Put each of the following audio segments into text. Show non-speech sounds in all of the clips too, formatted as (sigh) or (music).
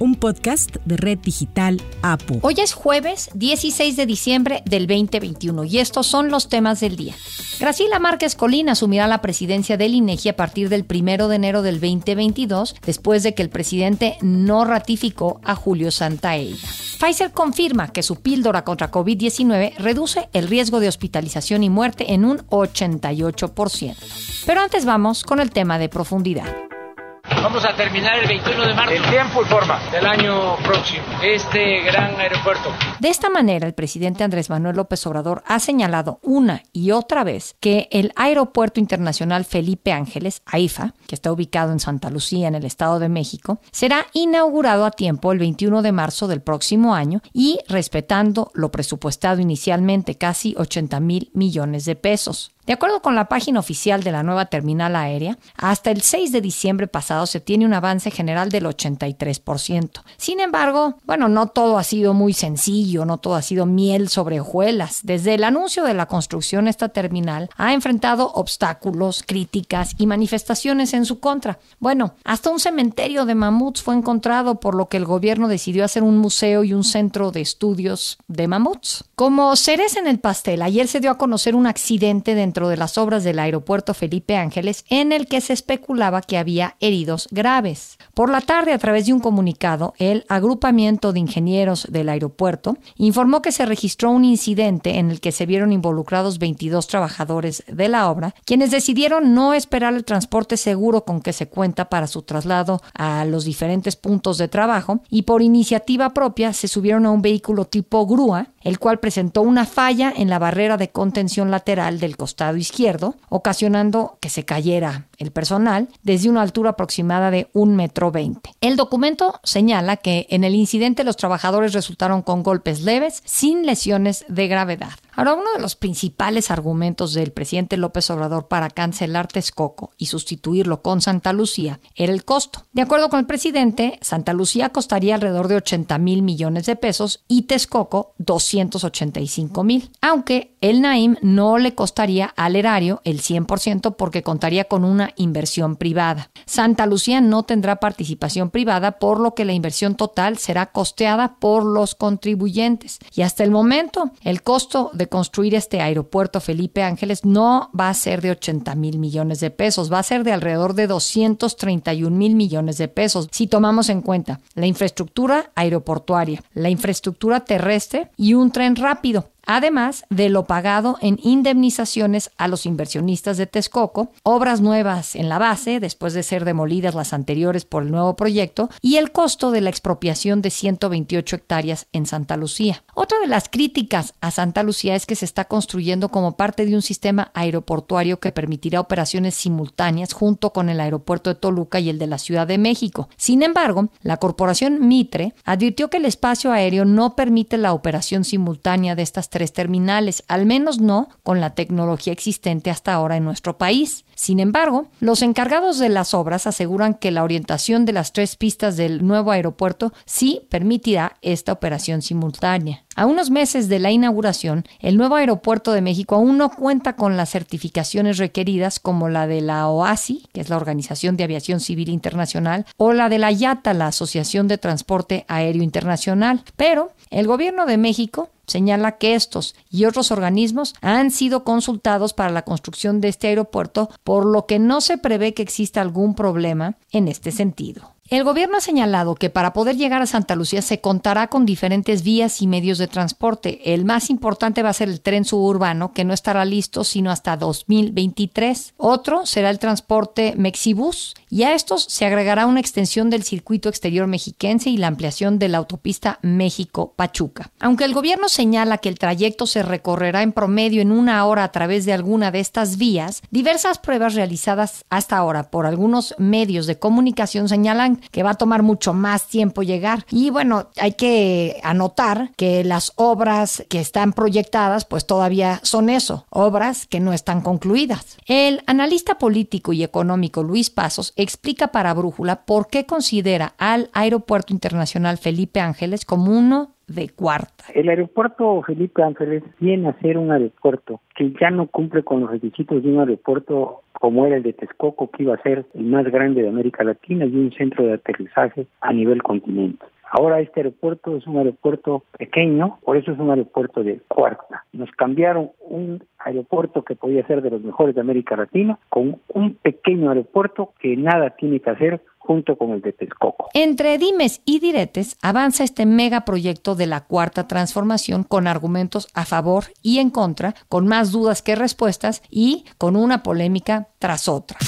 un podcast de Red Digital APU. Hoy es jueves 16 de diciembre del 2021 y estos son los temas del día. Graciela Márquez Colín asumirá la presidencia del INEGI a partir del 1 de enero del 2022, después de que el presidente no ratificó a Julio Santaella. Pfizer confirma que su píldora contra COVID-19 reduce el riesgo de hospitalización y muerte en un 88%. Pero antes vamos con el tema de profundidad. Vamos a terminar el 21 de marzo. En tiempo y forma. Del año próximo. Este gran aeropuerto. De esta manera, el presidente Andrés Manuel López Obrador ha señalado una y otra vez que el Aeropuerto Internacional Felipe Ángeles, AIFA, que está ubicado en Santa Lucía, en el Estado de México, será inaugurado a tiempo el 21 de marzo del próximo año y respetando lo presupuestado inicialmente, casi 80 mil millones de pesos. De acuerdo con la página oficial de la nueva terminal aérea, hasta el 6 de diciembre pasado se tiene un avance general del 83%. Sin embargo, bueno, no todo ha sido muy sencillo, no todo ha sido miel sobre hojuelas. Desde el anuncio de la construcción esta terminal ha enfrentado obstáculos, críticas y manifestaciones en su contra. Bueno, hasta un cementerio de mamuts fue encontrado por lo que el gobierno decidió hacer un museo y un centro de estudios de mamuts. Como cereza en el pastel, ayer se dio a conocer un accidente dentro de las obras del aeropuerto Felipe Ángeles en el que se especulaba que había heridos graves. Por la tarde, a través de un comunicado, el agrupamiento de ingenieros del aeropuerto informó que se registró un incidente en el que se vieron involucrados 22 trabajadores de la obra, quienes decidieron no esperar el transporte seguro con que se cuenta para su traslado a los diferentes puntos de trabajo y por iniciativa propia se subieron a un vehículo tipo grúa, el cual presentó una falla en la barrera de contención lateral del costado izquierdo, ocasionando que se cayera el personal desde una altura aproximada de un metro veinte. El documento señala que en el incidente los trabajadores resultaron con golpes leves sin lesiones de gravedad. Ahora, uno de los principales argumentos del presidente López Obrador para cancelar Texcoco y sustituirlo con Santa Lucía era el costo. De acuerdo con el presidente, Santa Lucía costaría alrededor de 80 mil millones de pesos y Texcoco 285 mil, aunque el Naim no le costaría al erario el 100% porque contaría con una inversión privada. Santa Lucía no tendrá participación privada, por lo que la inversión total será costeada por los contribuyentes. Y hasta el momento, el costo de construir este aeropuerto Felipe Ángeles no va a ser de 80 mil millones de pesos, va a ser de alrededor de 231 mil millones de pesos, si tomamos en cuenta la infraestructura aeroportuaria, la infraestructura terrestre y un tren rápido además de lo pagado en indemnizaciones a los inversionistas de Texcoco, obras nuevas en la base, después de ser demolidas las anteriores por el nuevo proyecto, y el costo de la expropiación de 128 hectáreas en Santa Lucía. Otra de las críticas a Santa Lucía es que se está construyendo como parte de un sistema aeroportuario que permitirá operaciones simultáneas junto con el aeropuerto de Toluca y el de la Ciudad de México. Sin embargo, la corporación Mitre advirtió que el espacio aéreo no permite la operación simultánea de estas tres terminales, al menos no con la tecnología existente hasta ahora en nuestro país. Sin embargo, los encargados de las obras aseguran que la orientación de las tres pistas del nuevo aeropuerto sí permitirá esta operación simultánea. A unos meses de la inauguración, el nuevo aeropuerto de México aún no cuenta con las certificaciones requeridas como la de la OASI, que es la Organización de Aviación Civil Internacional, o la de la IATA, la Asociación de Transporte Aéreo Internacional. Pero el gobierno de México señala que estos y otros organismos han sido consultados para la construcción de este aeropuerto, por lo que no se prevé que exista algún problema en este sentido. El gobierno ha señalado que para poder llegar a Santa Lucía se contará con diferentes vías y medios de transporte. El más importante va a ser el tren suburbano, que no estará listo sino hasta 2023. Otro será el transporte Mexibus, y a estos se agregará una extensión del circuito exterior mexiquense y la ampliación de la autopista México-Pachuca. Aunque el gobierno señala que el trayecto se recorrerá en promedio en una hora a través de alguna de estas vías, diversas pruebas realizadas hasta ahora por algunos medios de comunicación señalan que va a tomar mucho más tiempo llegar. Y bueno, hay que anotar que las obras que están proyectadas pues todavía son eso, obras que no están concluidas. El analista político y económico Luis Pasos explica para Brújula por qué considera al Aeropuerto Internacional Felipe Ángeles como uno El aeropuerto Felipe Ángeles viene a ser un aeropuerto que ya no cumple con los requisitos de un aeropuerto como era el de Texcoco, que iba a ser el más grande de América Latina y un centro de aterrizaje a nivel continente. Ahora este aeropuerto es un aeropuerto pequeño, por eso es un aeropuerto de cuarta. Nos cambiaron un aeropuerto que podía ser de los mejores de América Latina con un pequeño aeropuerto que nada tiene que hacer junto con el de Texcoco. Entre dimes y diretes avanza este megaproyecto de la cuarta transformación con argumentos a favor y en contra, con más dudas que respuestas y con una polémica tras otra.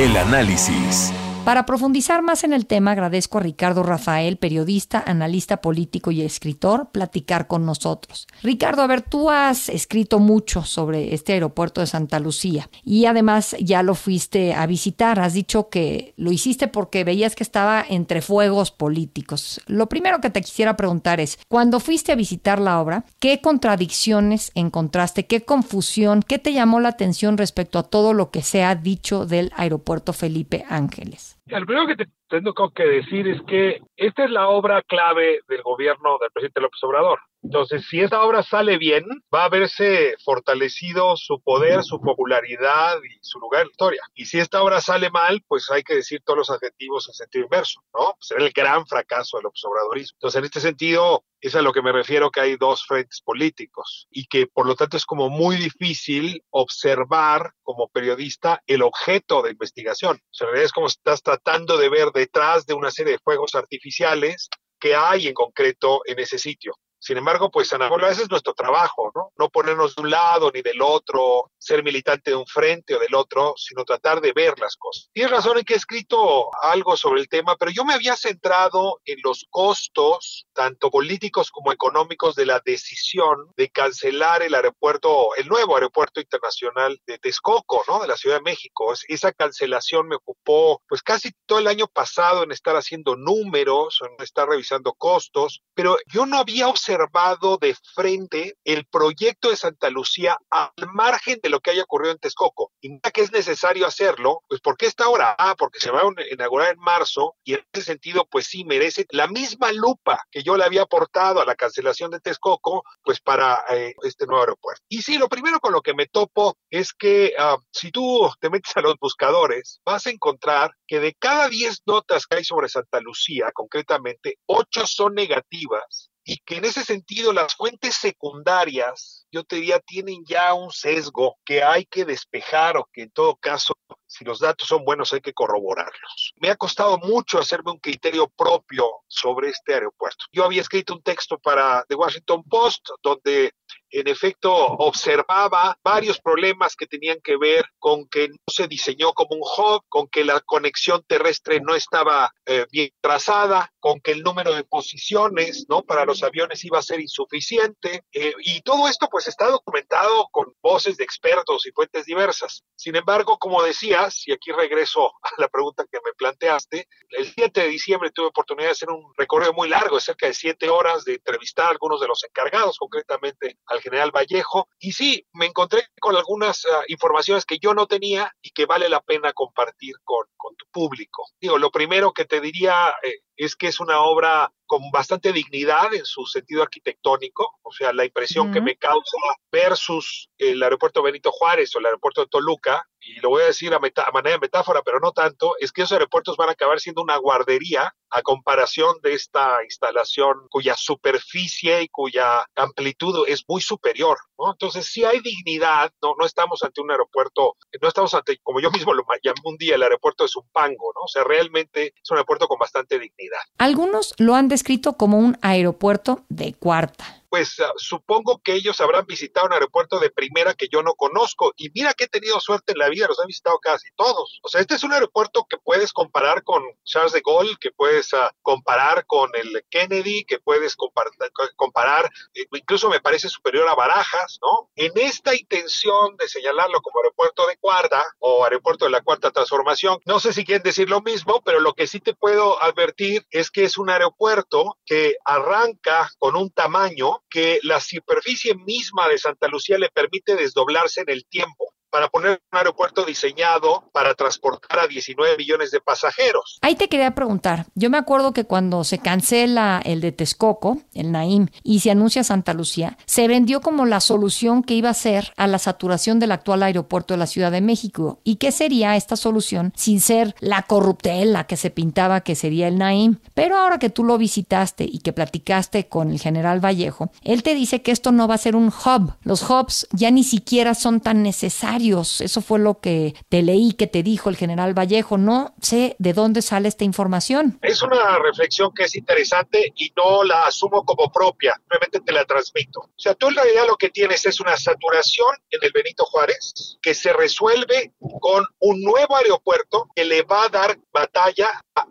El análisis. Para profundizar más en el tema, agradezco a Ricardo Rafael, periodista, analista político y escritor, platicar con nosotros. Ricardo, a ver, tú has escrito mucho sobre este aeropuerto de Santa Lucía y además ya lo fuiste a visitar. Has dicho que lo hiciste porque veías que estaba entre fuegos políticos. Lo primero que te quisiera preguntar es, cuando fuiste a visitar la obra, ¿qué contradicciones encontraste? ¿Qué confusión? ¿Qué te llamó la atención respecto a todo lo que se ha dicho del aeropuerto Felipe Ángeles? Lo primero que te tengo que decir es que esta es la obra clave del gobierno del presidente López Obrador. Entonces, si esta obra sale bien, va a verse fortalecido su poder, su popularidad y su lugar en la historia. Y si esta obra sale mal, pues hay que decir todos los adjetivos en sentido inverso, ¿no? Será el gran fracaso del observadorismo. Entonces, en este sentido, es a lo que me refiero que hay dos frentes políticos y que por lo tanto es como muy difícil observar como periodista el objeto de investigación. O sea, en realidad es como estás tratando de ver detrás de una serie de fuegos artificiales que hay en concreto en ese sitio. Sin embargo, pues Ana Paula, ese es nuestro trabajo, ¿no? No ponernos de un lado ni del otro, ser militante de un frente o del otro, sino tratar de ver las cosas. Tienes razón en que he escrito algo sobre el tema, pero yo me había centrado en los costos, tanto políticos como económicos, de la decisión de cancelar el aeropuerto, el nuevo aeropuerto internacional de Texcoco, ¿no? De la Ciudad de México. Esa cancelación me ocupó, pues casi todo el año pasado en estar haciendo números, en estar revisando costos, pero yo no había observado de frente el proyecto de Santa Lucía al margen de lo que haya ocurrido en Texcoco. Y que es necesario hacerlo, pues ¿por qué está ahora? Ah, porque se va a inaugurar en marzo y en ese sentido, pues sí, merece la misma lupa que yo le había aportado a la cancelación de Texcoco, pues para eh, este nuevo aeropuerto. Y sí, lo primero con lo que me topo es que ah, si tú te metes a los buscadores, vas a encontrar que de cada 10 notas que hay sobre Santa Lucía, concretamente, 8 son negativas y que en ese sentido las fuentes secundarias, yo te diría, tienen ya un sesgo que hay que despejar o que en todo caso, si los datos son buenos, hay que corroborarlos. Me ha costado mucho hacerme un criterio propio sobre este aeropuerto. Yo había escrito un texto para The Washington Post donde en efecto observaba varios problemas que tenían que ver con que no se diseñó como un hub, con que la conexión terrestre no estaba eh, bien trazada, con que el número de posiciones ¿no? para los aviones iba a ser insuficiente. Eh, y todo esto pues está documentado con voces de expertos y fuentes diversas. Sin embargo, como decías, y aquí regreso a la pregunta que me planteaste, el 7 de diciembre tuve oportunidad de hacer un recorrido muy largo, de cerca de siete horas, de entrevistar a algunos de los encargados, concretamente al general Vallejo. Y sí, me encontré con algunas ah, informaciones que yo no tenía y que vale la pena compartir con, con tu público. Digo, lo primero que te diría eh, es que es una obra con bastante dignidad en su sentido arquitectónico, o sea, la impresión que me causa versus el aeropuerto Benito Juárez o el aeropuerto de Toluca, y lo voy a decir a, manera de metáfora, pero no tanto, es que esos aeropuertos van a acabar siendo una guardería a comparación de esta instalación cuya superficie y cuya amplitud es muy superior. Entonces, sí hay dignidad, no, no estamos ante un aeropuerto, no estamos ante, como yo mismo lo llamé un día, el aeropuerto de Zumpango, ¿no? O sea, realmente es un aeropuerto con bastante dignidad. Algunos lo han descrito como un aeropuerto de cuarta. Pues uh, supongo que ellos habrán visitado un aeropuerto de primera que yo no conozco. Y mira que he tenido suerte en la vida, los he visitado casi todos. O sea, este es un aeropuerto que puedes comparar con Charles de Gaulle, que puedes uh, comparar con el Kennedy, que puedes comparar, comparar, incluso me parece superior a Barajas, ¿no? En esta intención de señalarlo como aeropuerto de cuarta o aeropuerto de la cuarta transformación, no sé si quieren decir lo mismo, pero lo que sí te puedo advertir es que es un aeropuerto que arranca con un tamaño que la superficie misma de Santa Lucía le permite desdoblarse en el tiempo para poner un aeropuerto diseñado para transportar a 19 millones de pasajeros. Ahí te quería preguntar, yo me acuerdo que cuando se cancela el de Texcoco, el Naim, y se anuncia Santa Lucía, se vendió como la solución que iba a ser a la saturación del actual aeropuerto de la Ciudad de México. ¿Y qué sería esta solución sin ser la corruptela que se pintaba que sería el Naim? Pero ahora que tú lo visitaste y que platicaste con el general Vallejo, él te dice que esto no va a ser un hub. Los hubs ya ni siquiera son tan necesarios eso fue lo que te leí que te dijo el general Vallejo. No sé de dónde sale esta información. Es una reflexión que es interesante y no la asumo como propia, simplemente te la transmito. O sea, tú en realidad lo que tienes es una saturación en el Benito Juárez que se resuelve con un nuevo aeropuerto que le va a dar batalla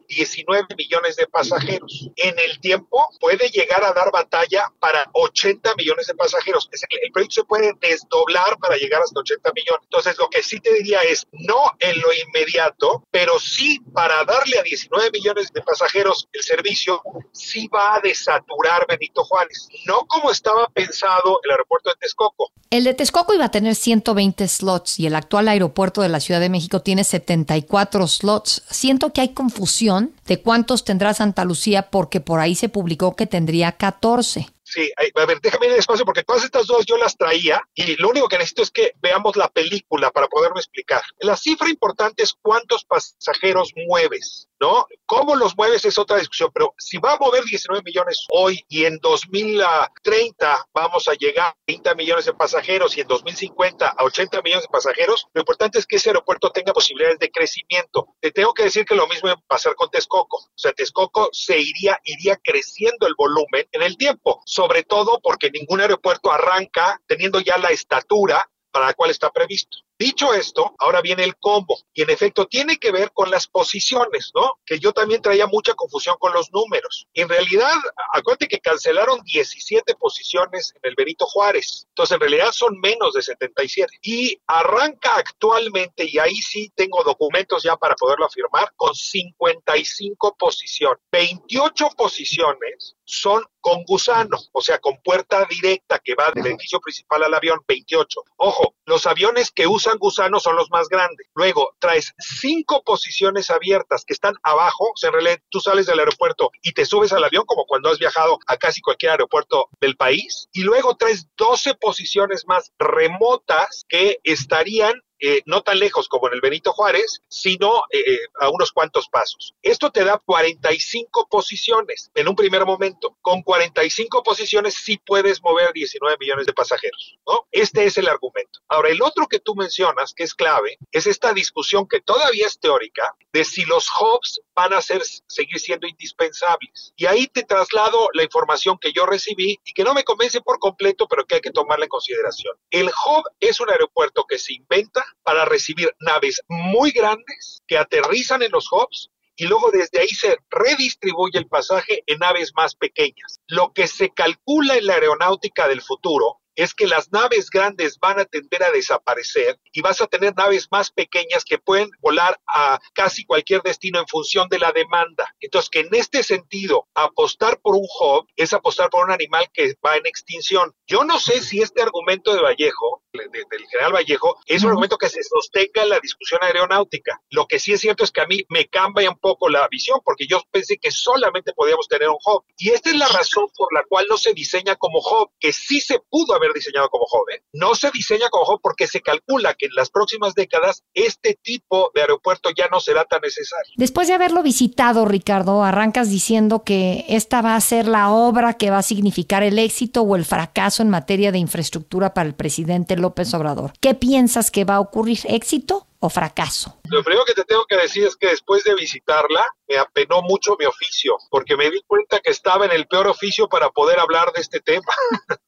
19 millones de pasajeros. En el tiempo puede llegar a dar batalla para 80 millones de pasajeros. El proyecto se puede desdoblar para llegar hasta 80 millones. Entonces, lo que sí te diría es, no en lo inmediato, pero sí para darle a 19 millones de pasajeros el servicio, sí va a desaturar Benito Juárez. No como estaba pensado el aeropuerto de Texcoco. El de Texcoco iba a tener 120 slots y el actual aeropuerto de la Ciudad de México tiene 74 slots. Siento que hay confusión de cuántos tendrá Santa Lucía porque por ahí se publicó que tendría 14. Sí, a ver, déjame ir despacio porque todas estas dos yo las traía y lo único que necesito es que veamos la película para poderme explicar. La cifra importante es cuántos pasajeros mueves. ¿No? ¿Cómo los mueves es otra discusión? Pero si va a mover 19 millones hoy y en 2030 vamos a llegar a 30 millones de pasajeros y en 2050 a 80 millones de pasajeros, lo importante es que ese aeropuerto tenga posibilidades de crecimiento. Te tengo que decir que lo mismo va a pasar con Texcoco. O sea, Texcoco se iría, iría creciendo el volumen en el tiempo, sobre todo porque ningún aeropuerto arranca teniendo ya la estatura para la cual está previsto. Dicho esto, ahora viene el combo y en efecto tiene que ver con las posiciones, ¿no? Que yo también traía mucha confusión con los números. En realidad, acuérdate que cancelaron 17 posiciones en el Benito Juárez. Entonces, en realidad son menos de 77. Y arranca actualmente, y ahí sí tengo documentos ya para poderlo afirmar, con 55 posiciones. 28 posiciones son con gusano, o sea, con puerta directa que va del edificio principal al avión, 28. Ojo, los aviones que usan gusanos son los más grandes. Luego, traes cinco posiciones abiertas que están abajo, o sea, en realidad tú sales del aeropuerto y te subes al avión como cuando has viajado a casi cualquier aeropuerto del país. Y luego traes 12 posiciones más remotas que estarían eh, no tan lejos como en el Benito Juárez, sino eh, eh, a unos cuantos pasos. Esto te da 45 posiciones en un primer momento. Con 45 posiciones sí puedes mover 19 millones de pasajeros, ¿no? Este es el argumento. Ahora, el otro que tú mencionas, que es clave, es esta discusión que todavía es teórica de si los hubs van a ser, seguir siendo indispensables. Y ahí te traslado la información que yo recibí y que no me convence por completo, pero que hay que tomarla en consideración. El hub es un aeropuerto que se inventa para recibir naves muy grandes que aterrizan en los hubs y luego desde ahí se redistribuye el pasaje en naves más pequeñas. Lo que se calcula en la aeronáutica del futuro es que las naves grandes van a tender a desaparecer y vas a tener naves más pequeñas que pueden volar a casi cualquier destino en función de la demanda. Entonces, que en este sentido, apostar por un hub es apostar por un animal que va en extinción. Yo no sé si este argumento de Vallejo, del general Vallejo, es un argumento que se sostenga en la discusión aeronáutica. Lo que sí es cierto es que a mí me cambia un poco la visión, porque yo pensé que solamente podíamos tener un hub. Y esta es la razón por la cual no se diseña como hub, que sí se pudo haber diseñado como joven. No se diseña como joven porque se calcula que en las próximas décadas este tipo de aeropuerto ya no será tan necesario. Después de haberlo visitado, Ricardo, arrancas diciendo que esta va a ser la obra que va a significar el éxito o el fracaso en materia de infraestructura para el presidente López Obrador. ¿Qué piensas que va a ocurrir? ¿Éxito o fracaso? Lo primero que te tengo que decir es que después de visitarla, me apenó mucho mi oficio, porque me di cuenta que estaba en el peor oficio para poder hablar de este tema. (laughs)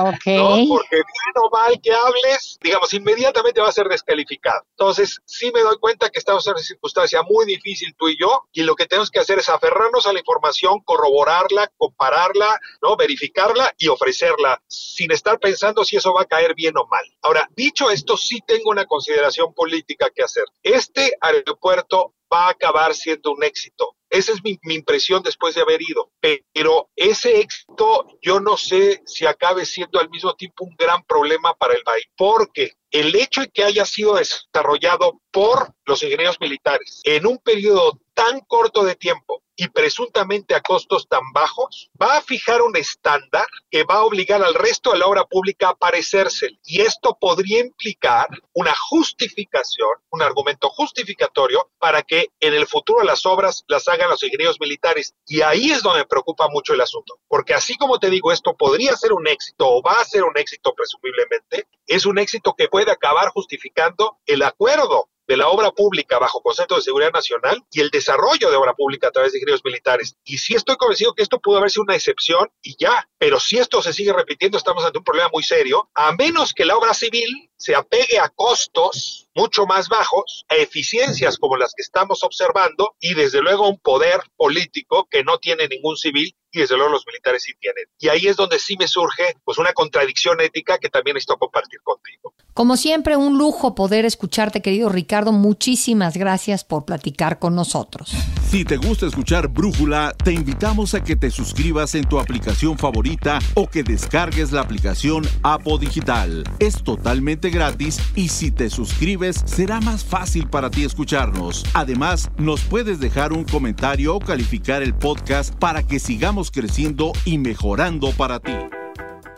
Ok. ¿no? Porque bien o mal que hables, digamos, inmediatamente va a ser descalificado. Entonces, sí me doy cuenta que estamos en una circunstancia muy difícil tú y yo, y lo que tenemos que hacer es aferrarnos a la información, corroborarla, compararla, ¿no? Verificarla y ofrecerla, sin estar pensando si eso va a caer bien o mal. Ahora, dicho esto, sí tengo una consideración política que hacer. Este aeropuerto va a acabar siendo un éxito. Esa es mi, impresión después de haber ido. Pero ese éxito yo no sé si acabe siendo al mismo tiempo un gran problema para el país, porque el hecho de que haya sido desarrollado por los ingenieros militares en un periodo tan corto de tiempo y presuntamente a costos tan bajos, va a fijar un estándar que va a obligar al resto de la obra pública a parecerse. Y esto podría implicar una justificación, un argumento justificatorio para que en el futuro las obras las hagan los ingenieros militares. Y ahí es donde me preocupa mucho el asunto. Porque así como te digo, esto podría ser un éxito o va a ser un éxito presumiblemente, es un éxito que puede acabar justificando el acuerdo de la obra pública bajo concepto de seguridad nacional y el desarrollo de obra pública a través de ingenieros militares. Y sí estoy convencido que esto pudo haber sido una excepción y ya, pero si esto se sigue repitiendo estamos ante un problema muy serio, a menos que la obra civil se apegue a costos mucho más bajos, a eficiencias como las que estamos observando y desde luego un poder político que no tiene ningún civil y desde luego los militares sí tienen. Y ahí es donde sí me surge pues una contradicción ética que también necesito compartir contigo. Como siempre, un lujo poder escucharte, querido Ricardo. Muchísimas gracias por platicar con nosotros. Si te gusta escuchar Brújula, te invitamos a que te suscribas en tu aplicación favorita o que descargues la aplicación Apo Digital. Es totalmente gratis y si te suscribes será más fácil para ti escucharnos. Además, nos puedes dejar un comentario o calificar el podcast para que sigamos creciendo y mejorando para ti.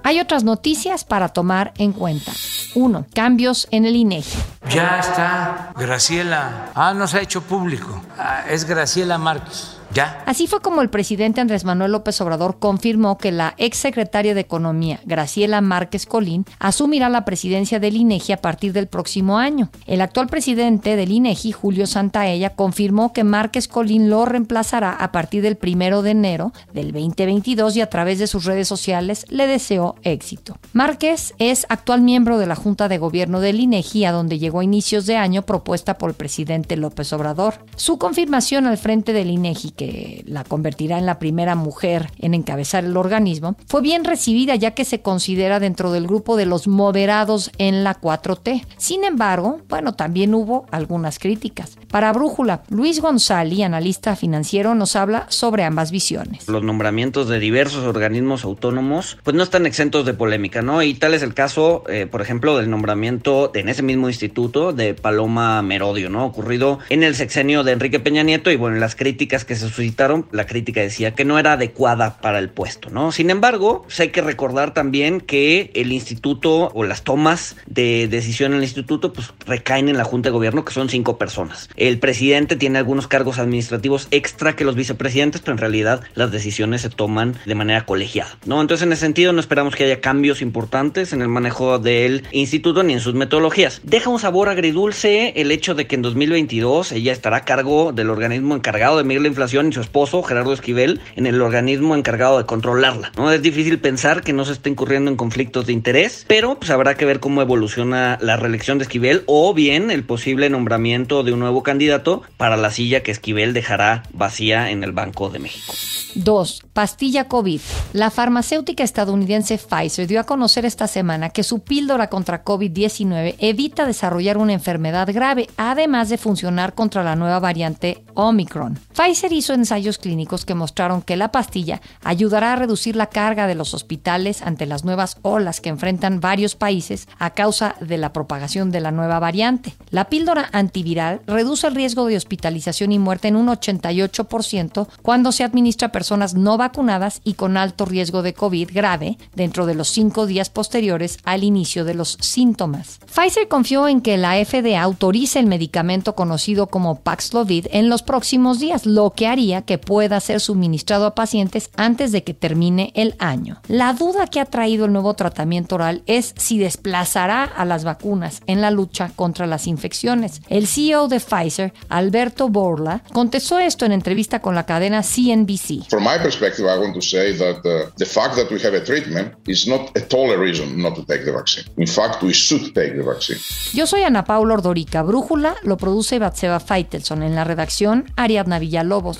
Hay otras noticias para tomar en cuenta. 1. Cambios en el INEGI. Ya está Graciela. Ah, no se ha hecho público. Ah, es Graciela Márquez. Así fue como el presidente Andrés Manuel López Obrador confirmó que la exsecretaria de Economía, Graciela Márquez Colín, asumirá la presidencia del INEGI a partir del próximo año. El actual presidente del INEGI, Julio Santaella, confirmó que Márquez Colín lo reemplazará a partir del primero de enero del 2022 y a través de sus redes sociales le deseó éxito. Márquez es actual miembro de la Junta de Gobierno del INEGI, a donde llegó a inicios de año propuesta por el presidente López Obrador. Su confirmación al frente del INEGI que la convertirá en la primera mujer en encabezar el organismo, fue bien recibida ya que se considera dentro del grupo de los moderados en la 4T. Sin embargo, bueno, también hubo algunas críticas. Para Brújula, Luis González, analista financiero, nos habla sobre ambas visiones. Los nombramientos de diversos organismos autónomos pues no están exentos de polémica, ¿no? Y tal es el caso, eh, por ejemplo, del nombramiento en ese mismo instituto de Paloma Merodio, ¿no? Ocurrido en el sexenio de Enrique Peña Nieto y bueno, las críticas que se suscitaron, la crítica decía que no era adecuada para el puesto, ¿no? Sin embargo, pues hay que recordar también que el instituto o las tomas de decisión en el instituto pues recaen en la Junta de Gobierno, que son cinco personas. El presidente tiene algunos cargos administrativos extra que los vicepresidentes, pero en realidad las decisiones se toman de manera colegiada, ¿no? Entonces, en ese sentido, no esperamos que haya cambios importantes en el manejo del instituto ni en sus metodologías. Deja un sabor agridulce el hecho de que en 2022 ella estará a cargo del organismo encargado de medir la inflación y su esposo, Gerardo Esquivel, en el organismo encargado de controlarla. ¿no? Es difícil pensar que no se esté incurriendo en conflictos de interés, pero pues habrá que ver cómo evoluciona la reelección de Esquivel o bien el posible nombramiento de un nuevo candidato para la silla que Esquivel dejará vacía en el Banco de México. 2. Pastilla COVID. La farmacéutica estadounidense Pfizer dio a conocer esta semana que su píldora contra COVID-19 evita desarrollar una enfermedad grave, además de funcionar contra la nueva variante Omicron. Pfizer hizo ensayos clínicos que mostraron que la pastilla ayudará a reducir la carga de los hospitales ante las nuevas olas que enfrentan varios países a causa de la propagación de la nueva variante. La píldora antiviral reduce el riesgo de hospitalización y muerte en un 88% cuando se administra a personas no vacunadas y con alto riesgo de COVID grave dentro de los cinco días posteriores al inicio de los síntomas. Pfizer confió en que la FDA autorice el medicamento conocido como Paxlovid en los próximos días, lo que haría que pueda ser suministrado a pacientes antes de que termine el año. La duda que ha traído el nuevo tratamiento oral es si desplazará a las vacunas en la lucha contra las infecciones. El CEO de Pfizer, Alberto Borla, contestó esto en entrevista con la cadena CNBC. From my perspective, I want to say that uh, the fact that we have a treatment is not at all a reason not to take the vaccine. In fact, we should take the vaccine. Yo soy Ana Paula Ordorica. Brújula lo produce Batseba Feitelson. En la redacción, Ariadna Villalobos.